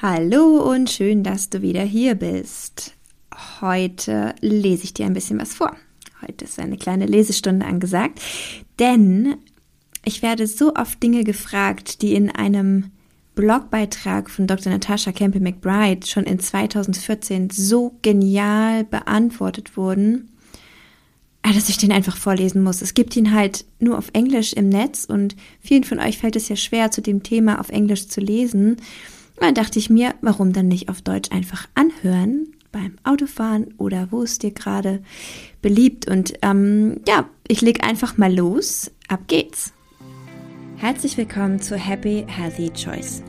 Hallo und schön, dass du wieder hier bist. Heute lese ich dir ein bisschen was vor. Heute ist eine kleine Lesestunde angesagt, denn ich werde so oft Dinge gefragt, die in einem Blogbeitrag von Dr. Natasha Campbell McBride schon in 2014 so genial beantwortet wurden, dass ich den einfach vorlesen muss. Es gibt ihn halt nur auf Englisch im Netz und vielen von euch fällt es ja schwer, zu dem Thema auf Englisch zu lesen. Dann dachte ich mir, warum dann nicht auf Deutsch einfach anhören beim Autofahren oder wo es dir gerade beliebt. Und ähm, ja, ich leg einfach mal los. Ab geht's. Herzlich willkommen zu Happy Healthy Choice.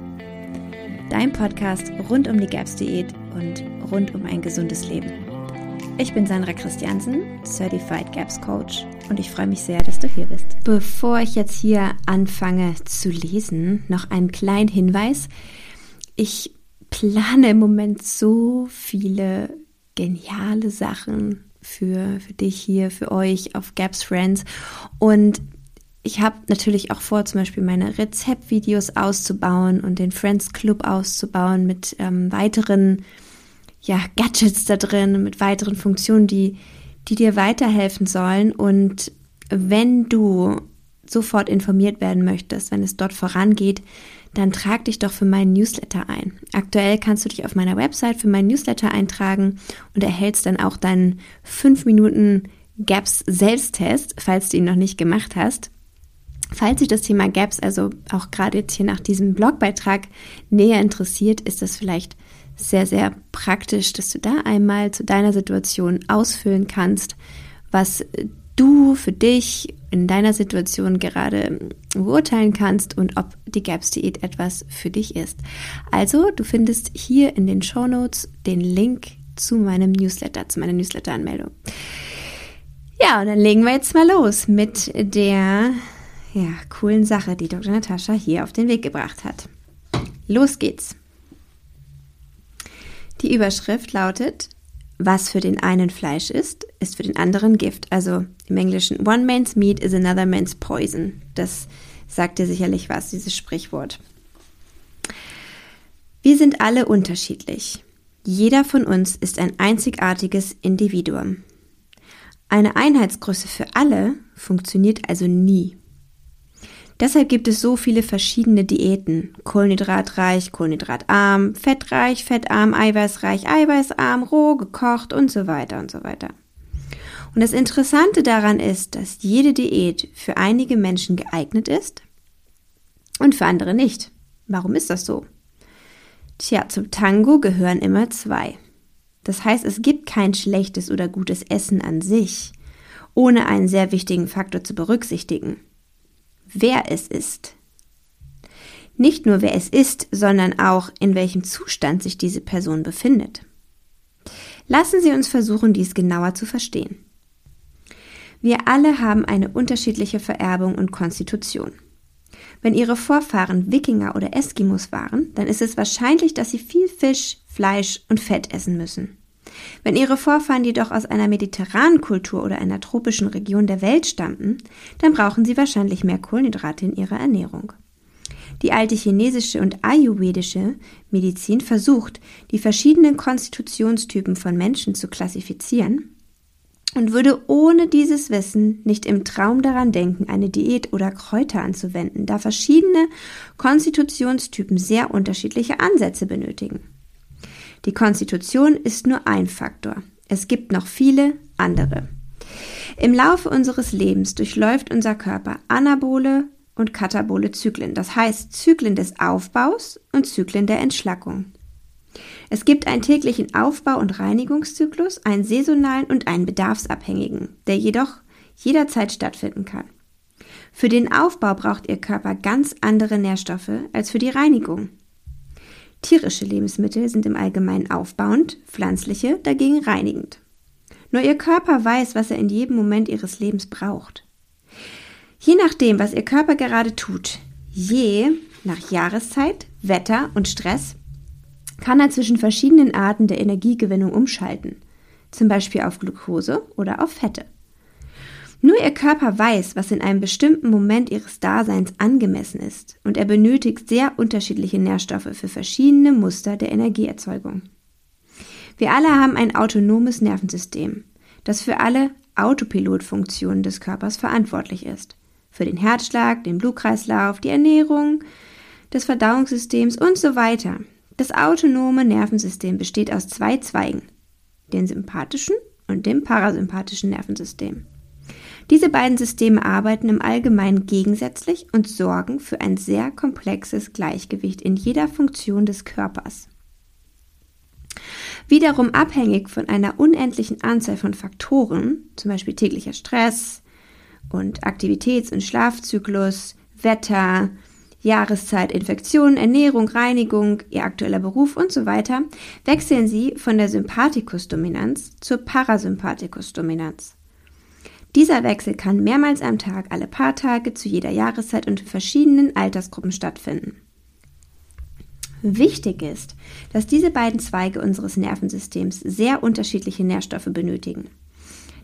Dein Podcast rund um die GAPS Diät und rund um ein gesundes Leben. Ich bin Sandra Christiansen, Certified GAPS Coach und ich freue mich sehr, dass du hier bist. Bevor ich jetzt hier anfange zu lesen, noch einen kleinen Hinweis ich plane im Moment so viele geniale Sachen für, für dich hier, für euch auf Gaps Friends. Und ich habe natürlich auch vor, zum Beispiel meine Rezeptvideos auszubauen und den Friends Club auszubauen mit ähm, weiteren ja, Gadgets da drin, mit weiteren Funktionen, die, die dir weiterhelfen sollen. Und wenn du sofort informiert werden möchtest, wenn es dort vorangeht, dann trag dich doch für meinen Newsletter ein. Aktuell kannst du dich auf meiner Website für meinen Newsletter eintragen und erhältst dann auch deinen 5 Minuten Gaps Selbsttest, falls du ihn noch nicht gemacht hast. Falls dich das Thema Gaps also auch gerade jetzt hier nach diesem Blogbeitrag näher interessiert, ist das vielleicht sehr, sehr praktisch, dass du da einmal zu deiner Situation ausfüllen kannst, was du für dich in deiner Situation gerade beurteilen kannst und ob die GAPS-Diät etwas für dich ist. Also, du findest hier in den Show Notes den Link zu meinem Newsletter, zu meiner Newsletter-Anmeldung. Ja, und dann legen wir jetzt mal los mit der ja, coolen Sache, die Dr. Natascha hier auf den Weg gebracht hat. Los geht's. Die Überschrift lautet was für den einen Fleisch ist, ist für den anderen Gift. Also im Englischen, one man's meat is another man's poison. Das sagt dir sicherlich was, dieses Sprichwort. Wir sind alle unterschiedlich. Jeder von uns ist ein einzigartiges Individuum. Eine Einheitsgröße für alle funktioniert also nie. Deshalb gibt es so viele verschiedene Diäten. Kohlenhydratreich, kohlenhydratarm, fettreich, fettarm, eiweißreich, eiweißarm, roh, gekocht und so weiter und so weiter. Und das Interessante daran ist, dass jede Diät für einige Menschen geeignet ist und für andere nicht. Warum ist das so? Tja, zum Tango gehören immer zwei. Das heißt, es gibt kein schlechtes oder gutes Essen an sich, ohne einen sehr wichtigen Faktor zu berücksichtigen wer es ist. Nicht nur wer es ist, sondern auch in welchem Zustand sich diese Person befindet. Lassen Sie uns versuchen, dies genauer zu verstehen. Wir alle haben eine unterschiedliche Vererbung und Konstitution. Wenn Ihre Vorfahren Wikinger oder Eskimos waren, dann ist es wahrscheinlich, dass Sie viel Fisch, Fleisch und Fett essen müssen. Wenn ihre Vorfahren jedoch aus einer mediterranen Kultur oder einer tropischen Region der Welt stammten, dann brauchen sie wahrscheinlich mehr Kohlenhydrate in ihrer Ernährung. Die alte chinesische und ayurvedische Medizin versucht, die verschiedenen Konstitutionstypen von Menschen zu klassifizieren und würde ohne dieses Wissen nicht im Traum daran denken, eine Diät oder Kräuter anzuwenden, da verschiedene Konstitutionstypen sehr unterschiedliche Ansätze benötigen. Die Konstitution ist nur ein Faktor. Es gibt noch viele andere. Im Laufe unseres Lebens durchläuft unser Körper anabole und katabole Zyklen, das heißt Zyklen des Aufbaus und Zyklen der Entschlackung. Es gibt einen täglichen Aufbau- und Reinigungszyklus, einen saisonalen und einen bedarfsabhängigen, der jedoch jederzeit stattfinden kann. Für den Aufbau braucht Ihr Körper ganz andere Nährstoffe als für die Reinigung. Tierische Lebensmittel sind im Allgemeinen aufbauend, pflanzliche dagegen reinigend. Nur Ihr Körper weiß, was er in jedem Moment Ihres Lebens braucht. Je nachdem, was Ihr Körper gerade tut, je nach Jahreszeit, Wetter und Stress, kann er zwischen verschiedenen Arten der Energiegewinnung umschalten, zum Beispiel auf Glucose oder auf Fette. Nur ihr Körper weiß, was in einem bestimmten Moment ihres Daseins angemessen ist, und er benötigt sehr unterschiedliche Nährstoffe für verschiedene Muster der Energieerzeugung. Wir alle haben ein autonomes Nervensystem, das für alle Autopilotfunktionen des Körpers verantwortlich ist. Für den Herzschlag, den Blutkreislauf, die Ernährung, des Verdauungssystems und so weiter. Das autonome Nervensystem besteht aus zwei Zweigen, dem sympathischen und dem parasympathischen Nervensystem. Diese beiden Systeme arbeiten im Allgemeinen gegensätzlich und sorgen für ein sehr komplexes Gleichgewicht in jeder Funktion des Körpers. Wiederum abhängig von einer unendlichen Anzahl von Faktoren, zum Beispiel täglicher Stress und Aktivitäts- und Schlafzyklus, Wetter, Jahreszeit, Infektion, Ernährung, Reinigung, ihr aktueller Beruf und so weiter, wechseln sie von der Sympathikusdominanz zur Parasympathikusdominanz. Dieser Wechsel kann mehrmals am Tag, alle paar Tage, zu jeder Jahreszeit und in verschiedenen Altersgruppen stattfinden. Wichtig ist, dass diese beiden Zweige unseres Nervensystems sehr unterschiedliche Nährstoffe benötigen.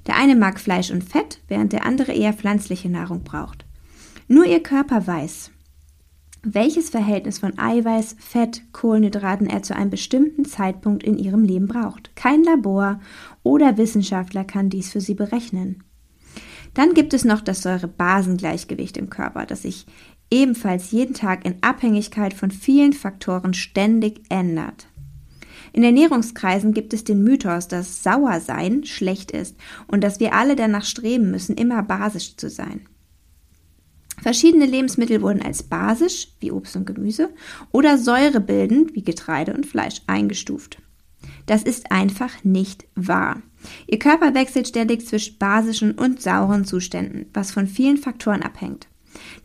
Der eine mag Fleisch und Fett, während der andere eher pflanzliche Nahrung braucht. Nur ihr Körper weiß, welches Verhältnis von Eiweiß, Fett, Kohlenhydraten er zu einem bestimmten Zeitpunkt in ihrem Leben braucht. Kein Labor oder Wissenschaftler kann dies für sie berechnen. Dann gibt es noch das Säure-Basen-Gleichgewicht im Körper, das sich ebenfalls jeden Tag in Abhängigkeit von vielen Faktoren ständig ändert. In Ernährungskreisen gibt es den Mythos, dass Sauersein schlecht ist und dass wir alle danach streben müssen, immer basisch zu sein. Verschiedene Lebensmittel wurden als basisch, wie Obst und Gemüse, oder säurebildend, wie Getreide und Fleisch, eingestuft. Das ist einfach nicht wahr. Ihr Körper wechselt ständig zwischen basischen und sauren Zuständen, was von vielen Faktoren abhängt.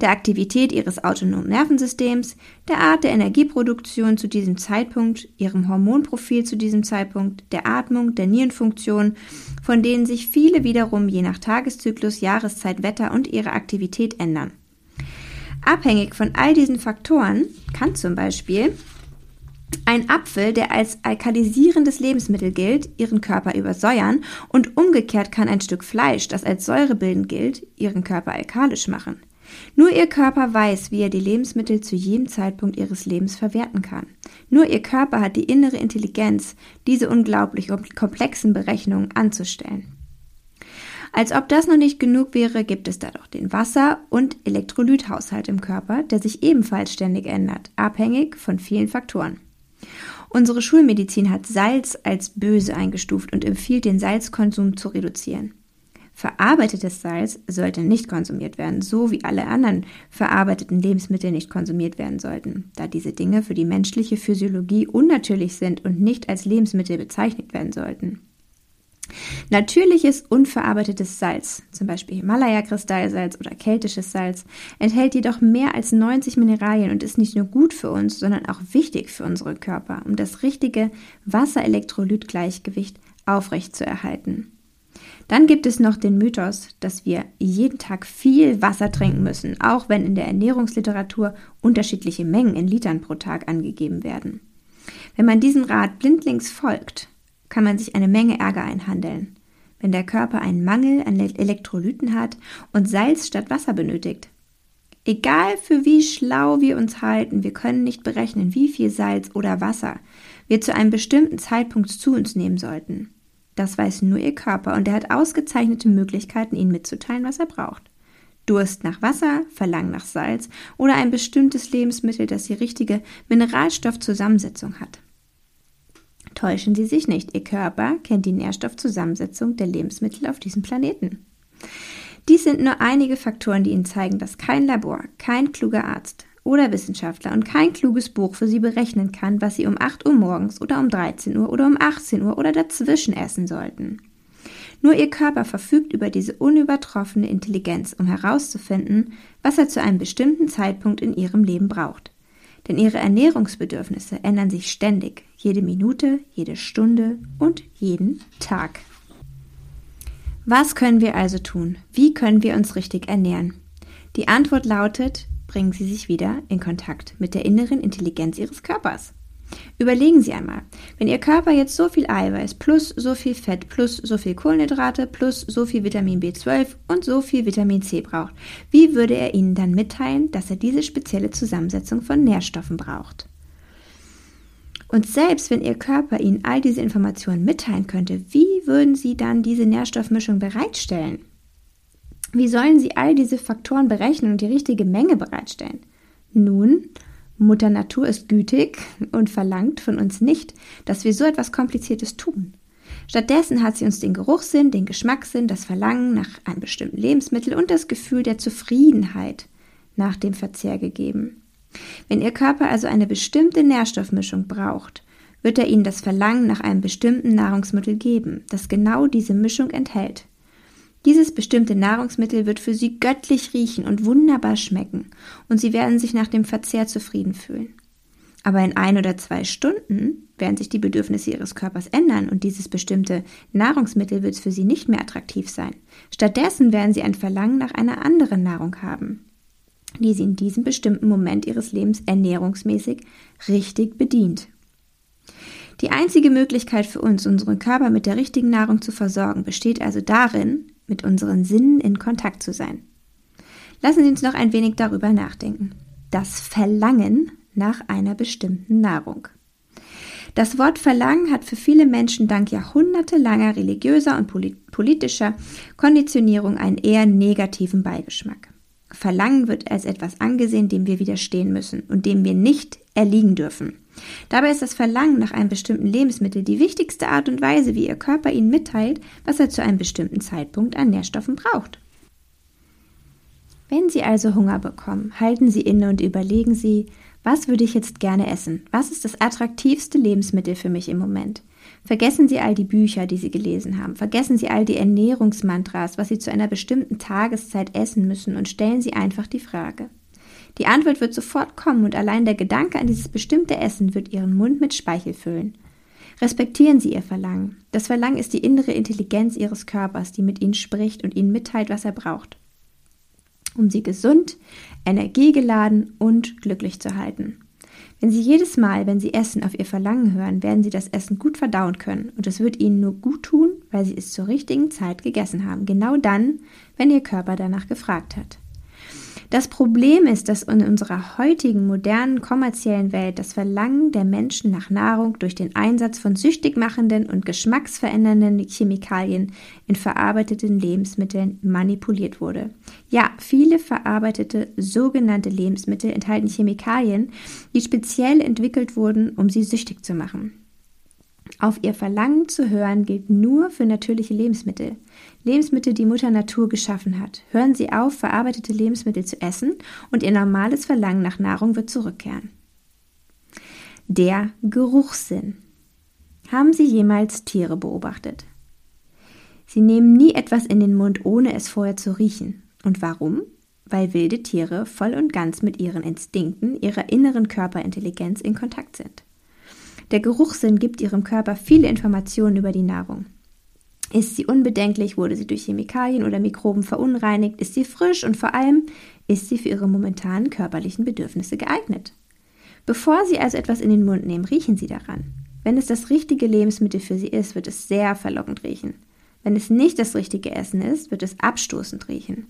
Der Aktivität ihres autonomen Nervensystems, der Art der Energieproduktion zu diesem Zeitpunkt, ihrem Hormonprofil zu diesem Zeitpunkt, der Atmung, der Nierenfunktion, von denen sich viele wiederum je nach Tageszyklus, Jahreszeit, Wetter und ihrer Aktivität ändern. Abhängig von all diesen Faktoren kann zum Beispiel ein Apfel, der als alkalisierendes Lebensmittel gilt, ihren Körper übersäuern und umgekehrt kann ein Stück Fleisch, das als säurebildend gilt, ihren Körper alkalisch machen. Nur ihr Körper weiß, wie er die Lebensmittel zu jedem Zeitpunkt ihres Lebens verwerten kann. Nur ihr Körper hat die innere Intelligenz, diese unglaublich komplexen Berechnungen anzustellen. Als ob das noch nicht genug wäre, gibt es da doch den Wasser- und Elektrolythaushalt im Körper, der sich ebenfalls ständig ändert, abhängig von vielen Faktoren. Unsere Schulmedizin hat Salz als böse eingestuft und empfiehlt, den Salzkonsum zu reduzieren. Verarbeitetes Salz sollte nicht konsumiert werden, so wie alle anderen verarbeiteten Lebensmittel nicht konsumiert werden sollten, da diese Dinge für die menschliche Physiologie unnatürlich sind und nicht als Lebensmittel bezeichnet werden sollten. Natürliches unverarbeitetes Salz, zum Beispiel Himalaya-Kristallsalz oder keltisches Salz, enthält jedoch mehr als 90 Mineralien und ist nicht nur gut für uns, sondern auch wichtig für unsere Körper, um das richtige Wasser-Elektrolyt-Gleichgewicht aufrechtzuerhalten. Dann gibt es noch den Mythos, dass wir jeden Tag viel Wasser trinken müssen, auch wenn in der Ernährungsliteratur unterschiedliche Mengen in Litern pro Tag angegeben werden. Wenn man diesem Rat blindlings folgt, kann man sich eine Menge Ärger einhandeln, wenn der Körper einen Mangel an Elektrolyten hat und Salz statt Wasser benötigt. Egal für wie schlau wir uns halten, wir können nicht berechnen, wie viel Salz oder Wasser wir zu einem bestimmten Zeitpunkt zu uns nehmen sollten. Das weiß nur Ihr Körper und er hat ausgezeichnete Möglichkeiten, Ihnen mitzuteilen, was er braucht. Durst nach Wasser, Verlangen nach Salz oder ein bestimmtes Lebensmittel, das die richtige Mineralstoffzusammensetzung hat. Täuschen Sie sich nicht, Ihr Körper kennt die Nährstoffzusammensetzung der Lebensmittel auf diesem Planeten. Dies sind nur einige Faktoren, die Ihnen zeigen, dass kein Labor, kein kluger Arzt oder Wissenschaftler und kein kluges Buch für Sie berechnen kann, was Sie um 8 Uhr morgens oder um 13 Uhr oder um 18 Uhr oder dazwischen essen sollten. Nur Ihr Körper verfügt über diese unübertroffene Intelligenz, um herauszufinden, was er zu einem bestimmten Zeitpunkt in Ihrem Leben braucht. Denn ihre Ernährungsbedürfnisse ändern sich ständig, jede Minute, jede Stunde und jeden Tag. Was können wir also tun? Wie können wir uns richtig ernähren? Die Antwort lautet, bringen Sie sich wieder in Kontakt mit der inneren Intelligenz Ihres Körpers. Überlegen Sie einmal, wenn Ihr Körper jetzt so viel Eiweiß plus so viel Fett plus so viel Kohlenhydrate plus so viel Vitamin B12 und so viel Vitamin C braucht, wie würde er Ihnen dann mitteilen, dass er diese spezielle Zusammensetzung von Nährstoffen braucht? Und selbst wenn Ihr Körper Ihnen all diese Informationen mitteilen könnte, wie würden Sie dann diese Nährstoffmischung bereitstellen? Wie sollen Sie all diese Faktoren berechnen und die richtige Menge bereitstellen? Nun, Mutter Natur ist gütig und verlangt von uns nicht, dass wir so etwas Kompliziertes tun. Stattdessen hat sie uns den Geruchssinn, den Geschmackssinn, das Verlangen nach einem bestimmten Lebensmittel und das Gefühl der Zufriedenheit nach dem Verzehr gegeben. Wenn Ihr Körper also eine bestimmte Nährstoffmischung braucht, wird er Ihnen das Verlangen nach einem bestimmten Nahrungsmittel geben, das genau diese Mischung enthält. Dieses bestimmte Nahrungsmittel wird für Sie göttlich riechen und wunderbar schmecken, und Sie werden sich nach dem Verzehr zufrieden fühlen. Aber in ein oder zwei Stunden werden sich die Bedürfnisse Ihres Körpers ändern und dieses bestimmte Nahrungsmittel wird für Sie nicht mehr attraktiv sein. Stattdessen werden Sie ein Verlangen nach einer anderen Nahrung haben, die Sie in diesem bestimmten Moment Ihres Lebens ernährungsmäßig richtig bedient. Die einzige Möglichkeit für uns, unseren Körper mit der richtigen Nahrung zu versorgen, besteht also darin, mit unseren Sinnen in Kontakt zu sein. Lassen Sie uns noch ein wenig darüber nachdenken. Das Verlangen nach einer bestimmten Nahrung. Das Wort Verlangen hat für viele Menschen dank jahrhundertelanger religiöser und politischer Konditionierung einen eher negativen Beigeschmack. Verlangen wird als etwas angesehen, dem wir widerstehen müssen und dem wir nicht erliegen dürfen. Dabei ist das Verlangen nach einem bestimmten Lebensmittel die wichtigste Art und Weise, wie Ihr Körper Ihnen mitteilt, was er zu einem bestimmten Zeitpunkt an Nährstoffen braucht. Wenn Sie also Hunger bekommen, halten Sie inne und überlegen Sie, was würde ich jetzt gerne essen? Was ist das attraktivste Lebensmittel für mich im Moment? Vergessen Sie all die Bücher, die Sie gelesen haben. Vergessen Sie all die Ernährungsmantras, was Sie zu einer bestimmten Tageszeit essen müssen und stellen Sie einfach die Frage. Die Antwort wird sofort kommen und allein der Gedanke an dieses bestimmte Essen wird Ihren Mund mit Speichel füllen. Respektieren Sie Ihr Verlangen. Das Verlangen ist die innere Intelligenz Ihres Körpers, die mit Ihnen spricht und Ihnen mitteilt, was er braucht, um Sie gesund, energiegeladen und glücklich zu halten. Wenn Sie jedes Mal, wenn Sie essen, auf Ihr Verlangen hören, werden Sie das Essen gut verdauen können und es wird Ihnen nur gut tun, weil Sie es zur richtigen Zeit gegessen haben, genau dann, wenn Ihr Körper danach gefragt hat. Das Problem ist, dass in unserer heutigen modernen kommerziellen Welt das Verlangen der Menschen nach Nahrung durch den Einsatz von süchtig machenden und geschmacksverändernden Chemikalien in verarbeiteten Lebensmitteln manipuliert wurde. Ja, viele verarbeitete sogenannte Lebensmittel enthalten Chemikalien, die speziell entwickelt wurden, um sie süchtig zu machen. Auf ihr Verlangen zu hören gilt nur für natürliche Lebensmittel. Lebensmittel, die Mutter Natur geschaffen hat. Hören Sie auf, verarbeitete Lebensmittel zu essen und Ihr normales Verlangen nach Nahrung wird zurückkehren. Der Geruchssinn. Haben Sie jemals Tiere beobachtet? Sie nehmen nie etwas in den Mund, ohne es vorher zu riechen. Und warum? Weil wilde Tiere voll und ganz mit ihren Instinkten, ihrer inneren Körperintelligenz in Kontakt sind. Der Geruchssinn gibt ihrem Körper viele Informationen über die Nahrung. Ist sie unbedenklich, wurde sie durch Chemikalien oder Mikroben verunreinigt, ist sie frisch und vor allem ist sie für ihre momentanen körperlichen Bedürfnisse geeignet. Bevor Sie also etwas in den Mund nehmen, riechen Sie daran. Wenn es das richtige Lebensmittel für Sie ist, wird es sehr verlockend riechen. Wenn es nicht das richtige Essen ist, wird es abstoßend riechen.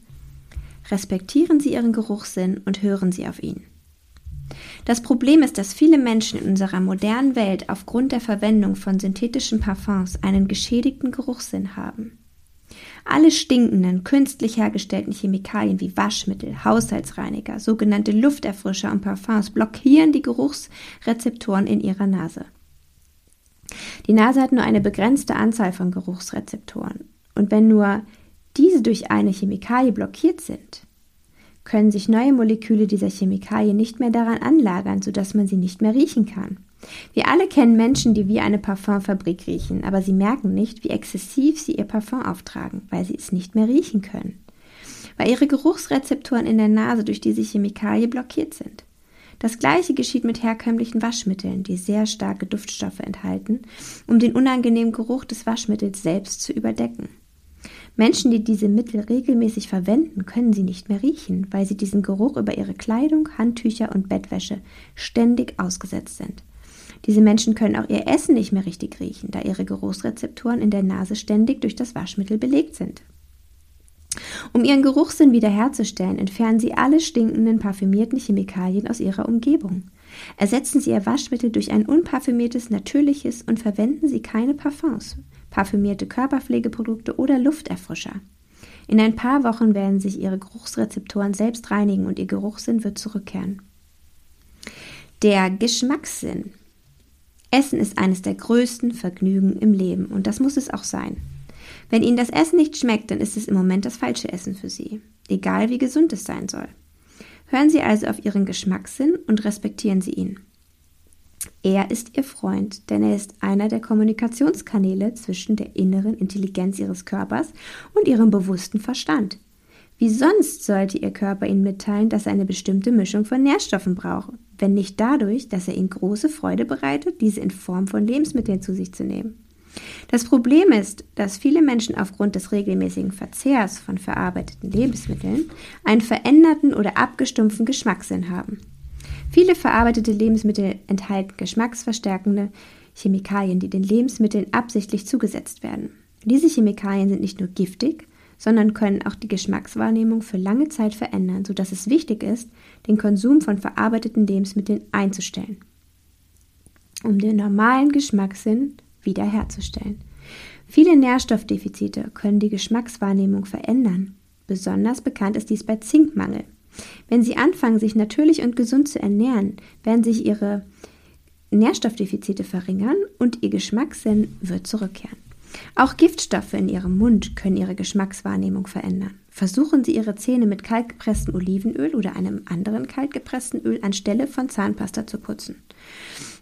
Respektieren Sie Ihren Geruchssinn und hören Sie auf ihn. Das Problem ist, dass viele Menschen in unserer modernen Welt aufgrund der Verwendung von synthetischen Parfums einen geschädigten Geruchssinn haben. Alle stinkenden, künstlich hergestellten Chemikalien wie Waschmittel, Haushaltsreiniger, sogenannte Lufterfrischer und Parfums blockieren die Geruchsrezeptoren in ihrer Nase. Die Nase hat nur eine begrenzte Anzahl von Geruchsrezeptoren. Und wenn nur diese durch eine Chemikalie blockiert sind, können sich neue Moleküle dieser Chemikalien nicht mehr daran anlagern, sodass man sie nicht mehr riechen kann. Wir alle kennen Menschen, die wie eine Parfumfabrik riechen, aber sie merken nicht, wie exzessiv sie ihr Parfum auftragen, weil sie es nicht mehr riechen können. Weil ihre Geruchsrezeptoren in der Nase durch diese Chemikalie blockiert sind. Das gleiche geschieht mit herkömmlichen Waschmitteln, die sehr starke Duftstoffe enthalten, um den unangenehmen Geruch des Waschmittels selbst zu überdecken. Menschen, die diese Mittel regelmäßig verwenden, können sie nicht mehr riechen, weil sie diesen Geruch über ihre Kleidung, Handtücher und Bettwäsche ständig ausgesetzt sind. Diese Menschen können auch ihr Essen nicht mehr richtig riechen, da ihre Geruchsrezeptoren in der Nase ständig durch das Waschmittel belegt sind. Um ihren Geruchssinn wiederherzustellen, entfernen sie alle stinkenden parfümierten Chemikalien aus ihrer Umgebung. Ersetzen Sie Ihr Waschmittel durch ein unparfümiertes, natürliches und verwenden Sie keine Parfums, parfümierte Körperpflegeprodukte oder Lufterfrischer. In ein paar Wochen werden sich Ihre Geruchsrezeptoren selbst reinigen und Ihr Geruchssinn wird zurückkehren. Der Geschmackssinn. Essen ist eines der größten Vergnügen im Leben und das muss es auch sein. Wenn Ihnen das Essen nicht schmeckt, dann ist es im Moment das falsche Essen für Sie, egal wie gesund es sein soll. Hören Sie also auf Ihren Geschmackssinn und respektieren Sie ihn. Er ist Ihr Freund, denn er ist einer der Kommunikationskanäle zwischen der inneren Intelligenz Ihres Körpers und Ihrem bewussten Verstand. Wie sonst sollte Ihr Körper Ihnen mitteilen, dass er eine bestimmte Mischung von Nährstoffen braucht, wenn nicht dadurch, dass er Ihnen große Freude bereitet, diese in Form von Lebensmitteln zu sich zu nehmen. Das Problem ist, dass viele Menschen aufgrund des regelmäßigen Verzehrs von verarbeiteten Lebensmitteln einen veränderten oder abgestumpften Geschmackssinn haben. Viele verarbeitete Lebensmittel enthalten geschmacksverstärkende Chemikalien, die den Lebensmitteln absichtlich zugesetzt werden. Diese Chemikalien sind nicht nur giftig, sondern können auch die Geschmackswahrnehmung für lange Zeit verändern, sodass es wichtig ist, den Konsum von verarbeiteten Lebensmitteln einzustellen. Um den normalen Geschmackssinn wiederherzustellen. Viele Nährstoffdefizite können die Geschmackswahrnehmung verändern. Besonders bekannt ist dies bei Zinkmangel. Wenn Sie anfangen, sich natürlich und gesund zu ernähren, werden sich Ihre Nährstoffdefizite verringern und Ihr Geschmackssinn wird zurückkehren. Auch Giftstoffe in Ihrem Mund können Ihre Geschmackswahrnehmung verändern. Versuchen Sie Ihre Zähne mit kaltgepresstem Olivenöl oder einem anderen kaltgepressten Öl anstelle von Zahnpasta zu putzen.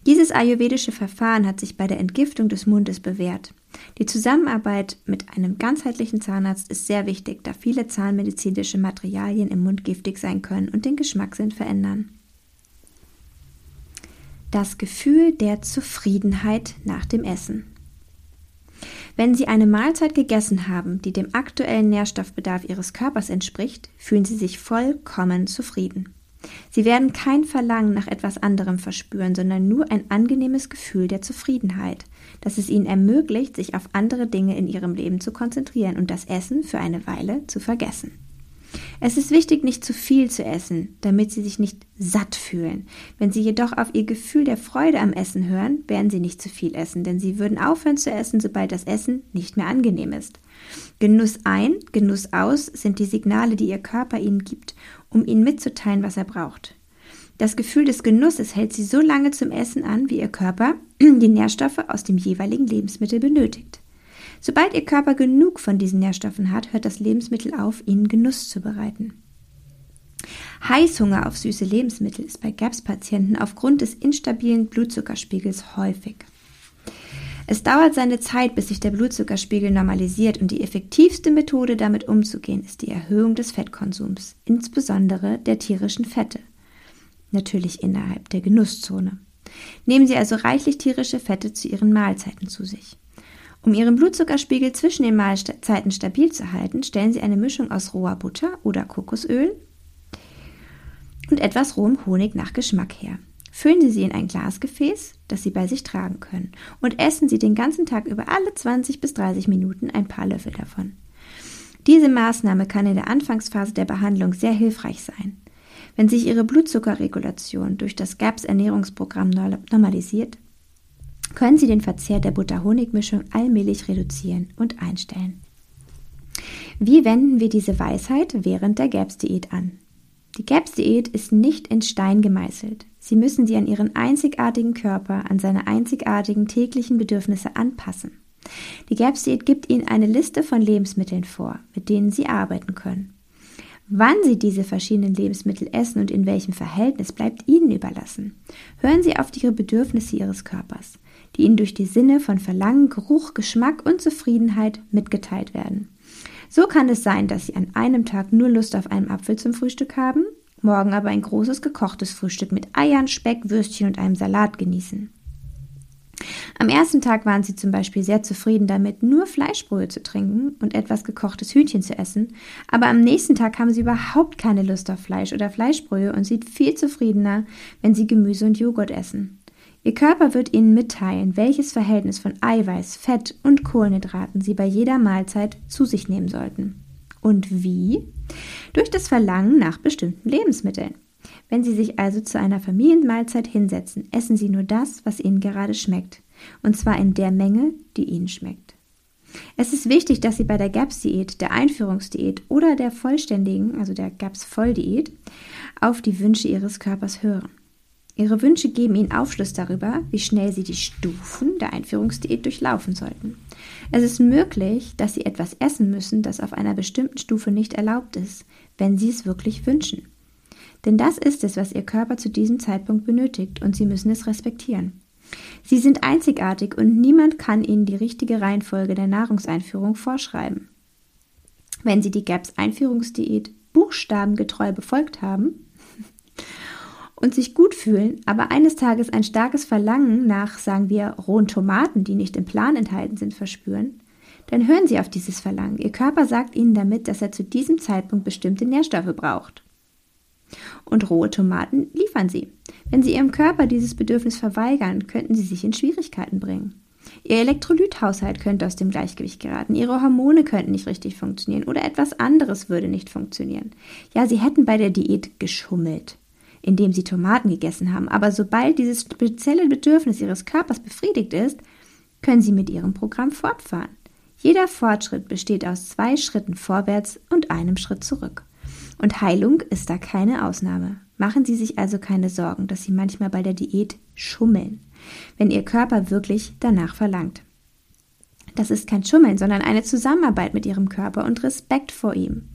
Dieses ayurvedische Verfahren hat sich bei der Entgiftung des Mundes bewährt. Die Zusammenarbeit mit einem ganzheitlichen Zahnarzt ist sehr wichtig, da viele zahnmedizinische Materialien im Mund giftig sein können und den Geschmackssinn verändern. Das Gefühl der Zufriedenheit nach dem Essen. Wenn Sie eine Mahlzeit gegessen haben, die dem aktuellen Nährstoffbedarf Ihres Körpers entspricht, fühlen Sie sich vollkommen zufrieden. Sie werden kein Verlangen nach etwas anderem verspüren, sondern nur ein angenehmes Gefühl der Zufriedenheit, das es Ihnen ermöglicht, sich auf andere Dinge in Ihrem Leben zu konzentrieren und das Essen für eine Weile zu vergessen. Es ist wichtig, nicht zu viel zu essen, damit Sie sich nicht satt fühlen. Wenn Sie jedoch auf Ihr Gefühl der Freude am Essen hören, werden Sie nicht zu viel essen, denn Sie würden aufhören zu essen, sobald das Essen nicht mehr angenehm ist. Genuss ein, Genuss aus sind die Signale, die Ihr Körper Ihnen gibt, um Ihnen mitzuteilen, was er braucht. Das Gefühl des Genusses hält Sie so lange zum Essen an, wie Ihr Körper die Nährstoffe aus dem jeweiligen Lebensmittel benötigt. Sobald Ihr Körper genug von diesen Nährstoffen hat, hört das Lebensmittel auf, Ihnen Genuss zu bereiten. Heißhunger auf süße Lebensmittel ist bei GAPS-Patienten aufgrund des instabilen Blutzuckerspiegels häufig. Es dauert seine Zeit, bis sich der Blutzuckerspiegel normalisiert und die effektivste Methode damit umzugehen ist die Erhöhung des Fettkonsums, insbesondere der tierischen Fette. Natürlich innerhalb der Genusszone. Nehmen Sie also reichlich tierische Fette zu Ihren Mahlzeiten zu sich. Um Ihren Blutzuckerspiegel zwischen den Mahlzeiten stabil zu halten, stellen Sie eine Mischung aus roher Butter oder Kokosöl und etwas rohem Honig nach Geschmack her. Füllen Sie sie in ein Glasgefäß, das Sie bei sich tragen können, und essen Sie den ganzen Tag über alle 20 bis 30 Minuten ein paar Löffel davon. Diese Maßnahme kann in der Anfangsphase der Behandlung sehr hilfreich sein. Wenn sich Ihre Blutzuckerregulation durch das GAPS Ernährungsprogramm normalisiert, können Sie den Verzehr der Butter-Honig-Mischung allmählich reduzieren und einstellen. Wie wenden wir diese Weisheit während der GAPS-Diät an? Die GAPS-Diät ist nicht in Stein gemeißelt. Sie müssen sie an Ihren einzigartigen Körper, an seine einzigartigen täglichen Bedürfnisse anpassen. Die GAPS-Diät gibt Ihnen eine Liste von Lebensmitteln vor, mit denen Sie arbeiten können. Wann Sie diese verschiedenen Lebensmittel essen und in welchem Verhältnis bleibt Ihnen überlassen. Hören Sie auf die Bedürfnisse Ihres Körpers die ihnen durch die Sinne von Verlangen, Geruch, Geschmack und Zufriedenheit mitgeteilt werden. So kann es sein, dass Sie an einem Tag nur Lust auf einen Apfel zum Frühstück haben, morgen aber ein großes gekochtes Frühstück mit Eiern, Speck, Würstchen und einem Salat genießen. Am ersten Tag waren sie zum Beispiel sehr zufrieden damit, nur Fleischbrühe zu trinken und etwas gekochtes Hühnchen zu essen, aber am nächsten Tag haben sie überhaupt keine Lust auf Fleisch oder Fleischbrühe und sind viel zufriedener, wenn sie Gemüse und Joghurt essen. Ihr Körper wird Ihnen mitteilen, welches Verhältnis von Eiweiß, Fett und Kohlenhydraten Sie bei jeder Mahlzeit zu sich nehmen sollten. Und wie? Durch das Verlangen nach bestimmten Lebensmitteln. Wenn Sie sich also zu einer Familienmahlzeit hinsetzen, essen Sie nur das, was Ihnen gerade schmeckt. Und zwar in der Menge, die Ihnen schmeckt. Es ist wichtig, dass Sie bei der GAPS-Diät, der Einführungsdiät oder der vollständigen, also der GAPS-Volldiät, auf die Wünsche Ihres Körpers hören. Ihre Wünsche geben Ihnen Aufschluss darüber, wie schnell Sie die Stufen der Einführungsdiät durchlaufen sollten. Es ist möglich, dass Sie etwas essen müssen, das auf einer bestimmten Stufe nicht erlaubt ist, wenn Sie es wirklich wünschen. Denn das ist es, was Ihr Körper zu diesem Zeitpunkt benötigt und Sie müssen es respektieren. Sie sind einzigartig und niemand kann Ihnen die richtige Reihenfolge der Nahrungseinführung vorschreiben. Wenn Sie die GAPS Einführungsdiät buchstabengetreu befolgt haben und sich gut fühlen, aber eines Tages ein starkes Verlangen nach, sagen wir, rohen Tomaten, die nicht im Plan enthalten sind, verspüren, dann hören Sie auf dieses Verlangen. Ihr Körper sagt Ihnen damit, dass er zu diesem Zeitpunkt bestimmte Nährstoffe braucht. Und rohe Tomaten liefern sie. Wenn sie ihrem Körper dieses Bedürfnis verweigern, könnten sie sich in Schwierigkeiten bringen. Ihr Elektrolythaushalt könnte aus dem Gleichgewicht geraten, ihre Hormone könnten nicht richtig funktionieren oder etwas anderes würde nicht funktionieren. Ja, sie hätten bei der Diät geschummelt, indem sie Tomaten gegessen haben, aber sobald dieses spezielle Bedürfnis ihres Körpers befriedigt ist, können sie mit ihrem Programm fortfahren. Jeder Fortschritt besteht aus zwei Schritten vorwärts und einem Schritt zurück. Und Heilung ist da keine Ausnahme. Machen Sie sich also keine Sorgen, dass Sie manchmal bei der Diät schummeln, wenn Ihr Körper wirklich danach verlangt. Das ist kein Schummeln, sondern eine Zusammenarbeit mit Ihrem Körper und Respekt vor ihm.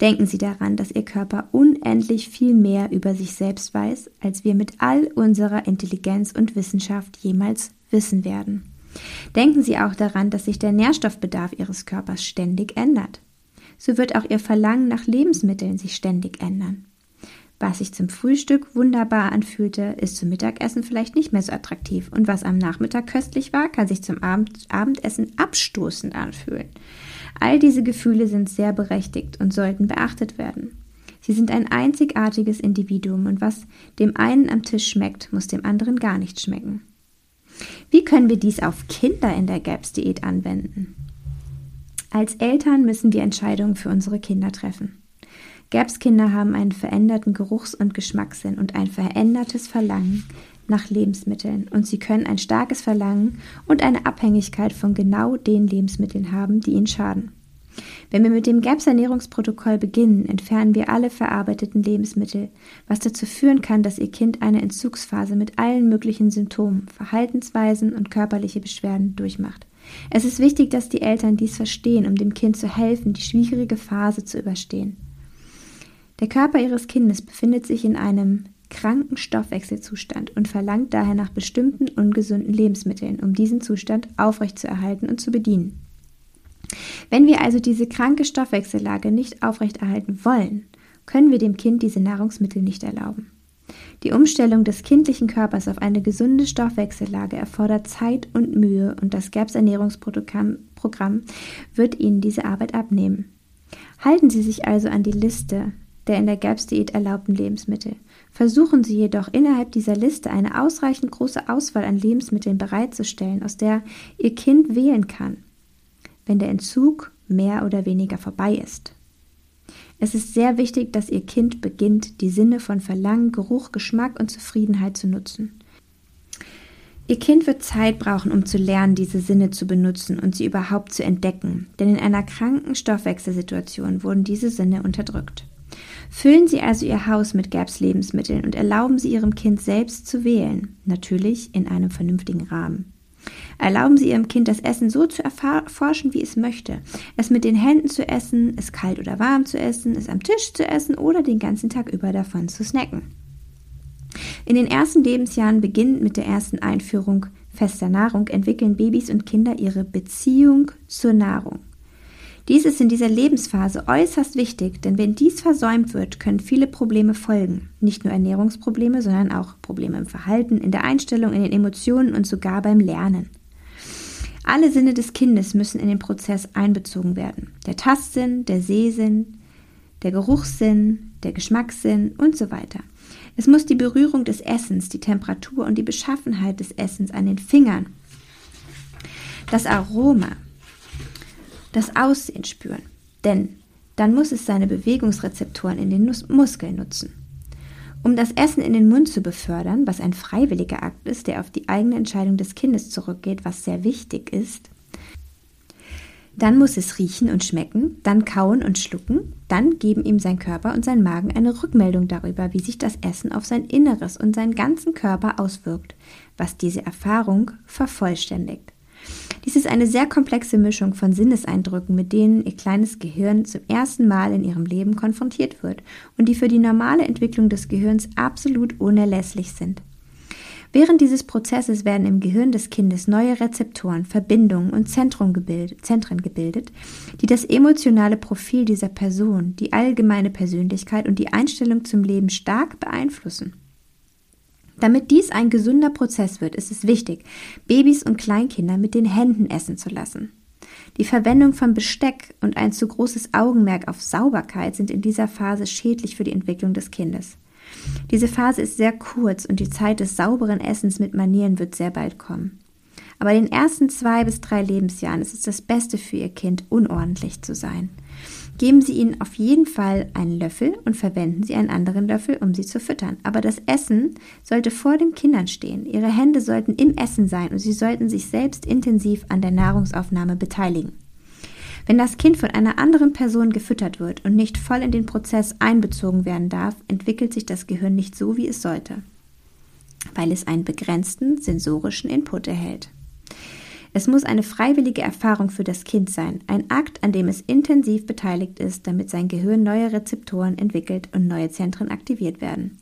Denken Sie daran, dass Ihr Körper unendlich viel mehr über sich selbst weiß, als wir mit all unserer Intelligenz und Wissenschaft jemals wissen werden. Denken Sie auch daran, dass sich der Nährstoffbedarf Ihres Körpers ständig ändert so wird auch ihr Verlangen nach Lebensmitteln sich ständig ändern. Was sich zum Frühstück wunderbar anfühlte, ist zum Mittagessen vielleicht nicht mehr so attraktiv. Und was am Nachmittag köstlich war, kann sich zum Abend Abendessen abstoßend anfühlen. All diese Gefühle sind sehr berechtigt und sollten beachtet werden. Sie sind ein einzigartiges Individuum und was dem einen am Tisch schmeckt, muss dem anderen gar nicht schmecken. Wie können wir dies auf Kinder in der GAPS-Diät anwenden? Als Eltern müssen wir Entscheidungen für unsere Kinder treffen. Gaps-Kinder haben einen veränderten Geruchs- und Geschmackssinn und ein verändertes Verlangen nach Lebensmitteln und sie können ein starkes Verlangen und eine Abhängigkeit von genau den Lebensmitteln haben, die ihnen schaden. Wenn wir mit dem GAPS-Ernährungsprotokoll beginnen, entfernen wir alle verarbeiteten Lebensmittel, was dazu führen kann, dass Ihr Kind eine Entzugsphase mit allen möglichen Symptomen, Verhaltensweisen und körperliche Beschwerden durchmacht. Es ist wichtig, dass die Eltern dies verstehen, um dem Kind zu helfen, die schwierige Phase zu überstehen. Der Körper ihres Kindes befindet sich in einem kranken Stoffwechselzustand und verlangt daher nach bestimmten ungesunden Lebensmitteln, um diesen Zustand aufrechtzuerhalten und zu bedienen. Wenn wir also diese kranke Stoffwechsellage nicht aufrechterhalten wollen, können wir dem Kind diese Nahrungsmittel nicht erlauben. Die Umstellung des kindlichen Körpers auf eine gesunde Stoffwechsellage erfordert Zeit und Mühe und das GAPS Ernährungsprogramm wird Ihnen diese Arbeit abnehmen. Halten Sie sich also an die Liste der in der GAPS-Diät erlaubten Lebensmittel. Versuchen Sie jedoch innerhalb dieser Liste eine ausreichend große Auswahl an Lebensmitteln bereitzustellen, aus der Ihr Kind wählen kann, wenn der Entzug mehr oder weniger vorbei ist. Es ist sehr wichtig, dass Ihr Kind beginnt, die Sinne von Verlangen, Geruch, Geschmack und Zufriedenheit zu nutzen. Ihr Kind wird Zeit brauchen, um zu lernen, diese Sinne zu benutzen und sie überhaupt zu entdecken, denn in einer kranken Stoffwechselsituation wurden diese Sinne unterdrückt. Füllen Sie also Ihr Haus mit GAPS Lebensmitteln und erlauben Sie Ihrem Kind selbst zu wählen, natürlich in einem vernünftigen Rahmen. Erlauben Sie Ihrem Kind das Essen so zu erforschen, wie es möchte. Es mit den Händen zu essen, es kalt oder warm zu essen, es am Tisch zu essen oder den ganzen Tag über davon zu snacken. In den ersten Lebensjahren beginnend mit der ersten Einführung fester Nahrung entwickeln Babys und Kinder ihre Beziehung zur Nahrung. Dies ist in dieser Lebensphase äußerst wichtig, denn wenn dies versäumt wird, können viele Probleme folgen. Nicht nur Ernährungsprobleme, sondern auch Probleme im Verhalten, in der Einstellung, in den Emotionen und sogar beim Lernen. Alle Sinne des Kindes müssen in den Prozess einbezogen werden. Der Tastsinn, der Sehsinn, der Geruchssinn, der Geschmackssinn und so weiter. Es muss die Berührung des Essens, die Temperatur und die Beschaffenheit des Essens an den Fingern, das Aroma, das Aussehen spüren. Denn dann muss es seine Bewegungsrezeptoren in den Muskeln nutzen. Um das Essen in den Mund zu befördern, was ein freiwilliger Akt ist, der auf die eigene Entscheidung des Kindes zurückgeht, was sehr wichtig ist, dann muss es riechen und schmecken, dann kauen und schlucken, dann geben ihm sein Körper und sein Magen eine Rückmeldung darüber, wie sich das Essen auf sein Inneres und seinen ganzen Körper auswirkt, was diese Erfahrung vervollständigt. Dies ist eine sehr komplexe Mischung von Sinneseindrücken, mit denen ihr kleines Gehirn zum ersten Mal in ihrem Leben konfrontiert wird und die für die normale Entwicklung des Gehirns absolut unerlässlich sind. Während dieses Prozesses werden im Gehirn des Kindes neue Rezeptoren, Verbindungen und gebildet, Zentren gebildet, die das emotionale Profil dieser Person, die allgemeine Persönlichkeit und die Einstellung zum Leben stark beeinflussen. Damit dies ein gesunder Prozess wird, ist es wichtig, Babys und Kleinkinder mit den Händen essen zu lassen. Die Verwendung von Besteck und ein zu großes Augenmerk auf Sauberkeit sind in dieser Phase schädlich für die Entwicklung des Kindes. Diese Phase ist sehr kurz und die Zeit des sauberen Essens mit Manieren wird sehr bald kommen. Aber in den ersten zwei bis drei Lebensjahren ist es das Beste für Ihr Kind, unordentlich zu sein. Geben Sie ihnen auf jeden Fall einen Löffel und verwenden Sie einen anderen Löffel, um sie zu füttern. Aber das Essen sollte vor den Kindern stehen. Ihre Hände sollten im Essen sein und Sie sollten sich selbst intensiv an der Nahrungsaufnahme beteiligen. Wenn das Kind von einer anderen Person gefüttert wird und nicht voll in den Prozess einbezogen werden darf, entwickelt sich das Gehirn nicht so, wie es sollte, weil es einen begrenzten sensorischen Input erhält. Es muss eine freiwillige Erfahrung für das Kind sein, ein Akt, an dem es intensiv beteiligt ist, damit sein Gehirn neue Rezeptoren entwickelt und neue Zentren aktiviert werden.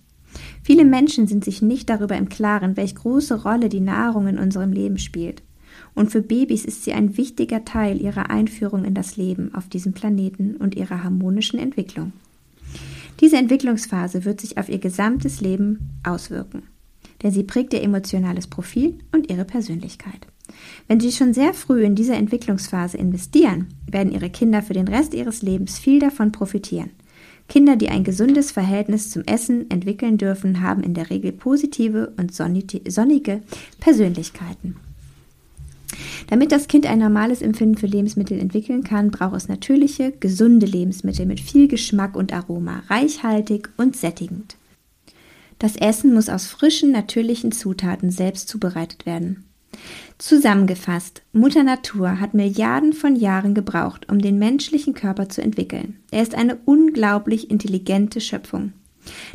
Viele Menschen sind sich nicht darüber im Klaren, welche große Rolle die Nahrung in unserem Leben spielt. Und für Babys ist sie ein wichtiger Teil ihrer Einführung in das Leben auf diesem Planeten und ihrer harmonischen Entwicklung. Diese Entwicklungsphase wird sich auf ihr gesamtes Leben auswirken, denn sie prägt ihr emotionales Profil und ihre Persönlichkeit. Wenn Sie schon sehr früh in dieser Entwicklungsphase investieren, werden Ihre Kinder für den Rest ihres Lebens viel davon profitieren. Kinder, die ein gesundes Verhältnis zum Essen entwickeln dürfen, haben in der Regel positive und sonnige Persönlichkeiten. Damit das Kind ein normales Empfinden für Lebensmittel entwickeln kann, braucht es natürliche, gesunde Lebensmittel mit viel Geschmack und Aroma, reichhaltig und sättigend. Das Essen muss aus frischen, natürlichen Zutaten selbst zubereitet werden. Zusammengefasst, Mutter Natur hat Milliarden von Jahren gebraucht, um den menschlichen Körper zu entwickeln. Er ist eine unglaublich intelligente Schöpfung.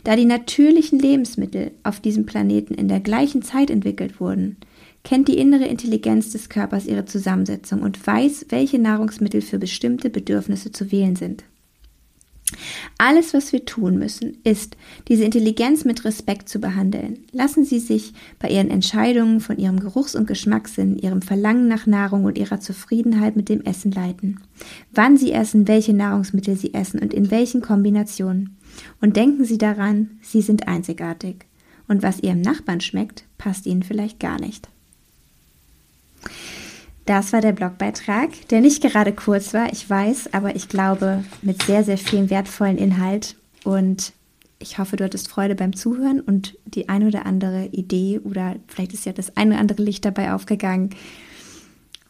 Da die natürlichen Lebensmittel auf diesem Planeten in der gleichen Zeit entwickelt wurden, kennt die innere Intelligenz des Körpers ihre Zusammensetzung und weiß, welche Nahrungsmittel für bestimmte Bedürfnisse zu wählen sind. Alles, was wir tun müssen, ist, diese Intelligenz mit Respekt zu behandeln. Lassen Sie sich bei Ihren Entscheidungen von Ihrem Geruchs- und Geschmackssinn, Ihrem Verlangen nach Nahrung und Ihrer Zufriedenheit mit dem Essen leiten. Wann Sie essen, welche Nahrungsmittel Sie essen und in welchen Kombinationen. Und denken Sie daran, Sie sind einzigartig. Und was Ihrem Nachbarn schmeckt, passt Ihnen vielleicht gar nicht. Das war der Blogbeitrag, der nicht gerade kurz war, ich weiß, aber ich glaube mit sehr, sehr viel wertvollen Inhalt. Und ich hoffe, du hattest Freude beim Zuhören und die ein oder andere Idee oder vielleicht ist ja das eine oder andere Licht dabei aufgegangen,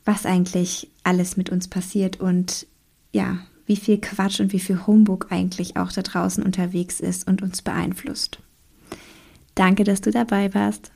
was eigentlich alles mit uns passiert und ja, wie viel Quatsch und wie viel Humbug eigentlich auch da draußen unterwegs ist und uns beeinflusst. Danke, dass du dabei warst.